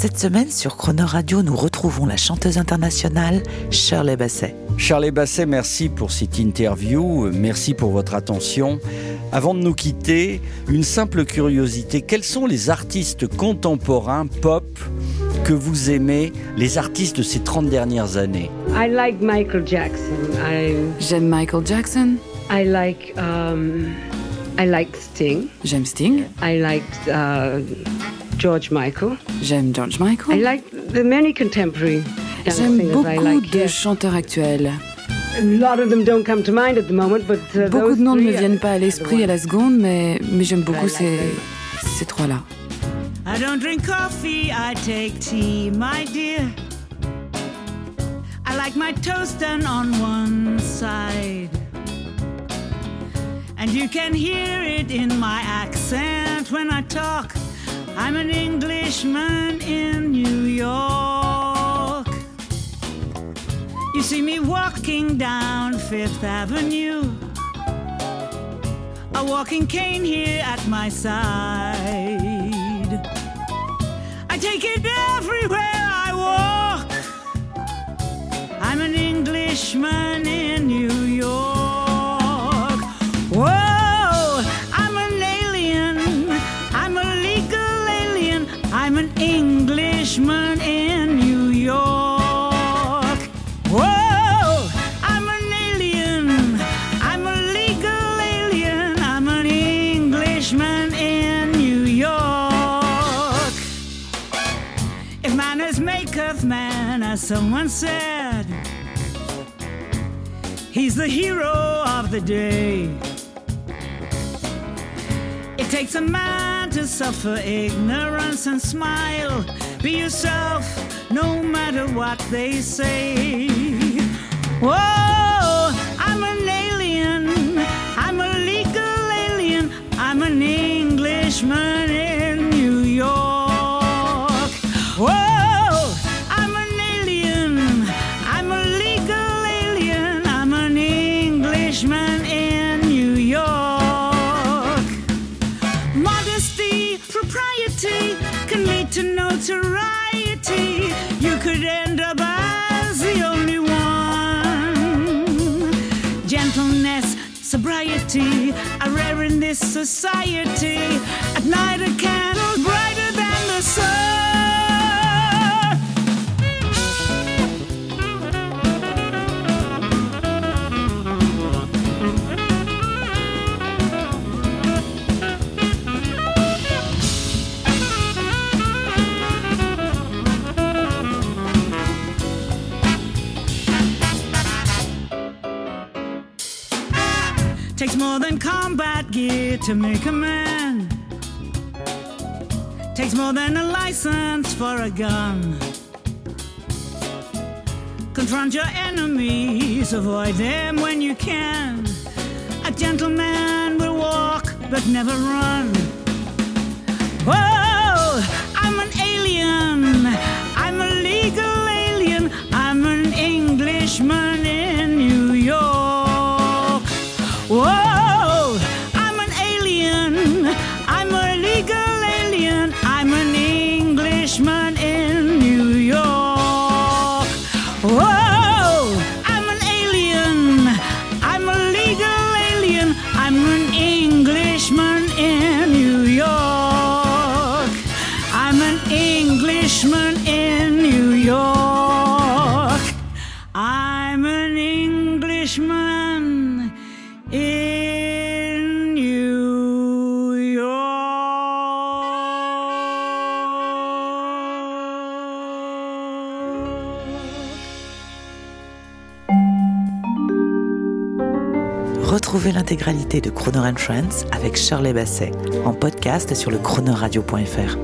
Cette semaine sur Croner Radio, nous retrouvons la chanteuse internationale Shirley Basset. Charlie Basset, merci pour cette interview, merci pour votre attention. Avant de nous quitter, une simple curiosité, quels sont les artistes contemporains pop que vous aimez, les artistes de ces 30 dernières années? I like Michael Jackson. I J'aime Michael Jackson, I like um, I like Sting. j'aime Sting, I like uh, George Michael. j'aime George I Michael. like the many contemporary J'aime I beaucoup like. de yes. chanteurs actuels. A lot of them don't come to mind at the moment, but uh, Beaucoup de noms ne me viennent pas à l'esprit à la seconde, mais, mais j'aime beaucoup like ces, ces trois-là. I don't drink coffee, I take tea, my dear. I like my toast done on one side. And you can hear it in my accent when I talk. I'm an Englishman in New York. You see me walking down Fifth Avenue. A walking cane here at my side. I take it everywhere I walk. I'm an Englishman in New York. Englishman in New York. Whoa, I'm an alien. I'm a legal alien. I'm an Englishman in New York. If manners make maketh man, as someone said, he's the hero of the day. It takes a man to suffer ignorance and smile. Be yourself, no matter what they say. Whoa, I'm an alien. I'm a legal alien. I'm an Englishman notoriety. You could end up as the only one. Gentleness, sobriety are rare in this society. At night, a candle Takes more than combat gear to make a man. Takes more than a license for a gun. Confront your enemies, avoid them when you can. A gentleman will walk but never run. Whoa, Whoa, I'm an alien. I'm a legal alien. I'm an Englishman in New York. Whoa, I'm an alien. I'm a legal alien. I'm an Englishman in New York. I'm an Englishman in New York. I'm an Englishman Retrouvez l'intégralité de Chrono Trends avec Shirley Basset en podcast sur le chronoradio.fr.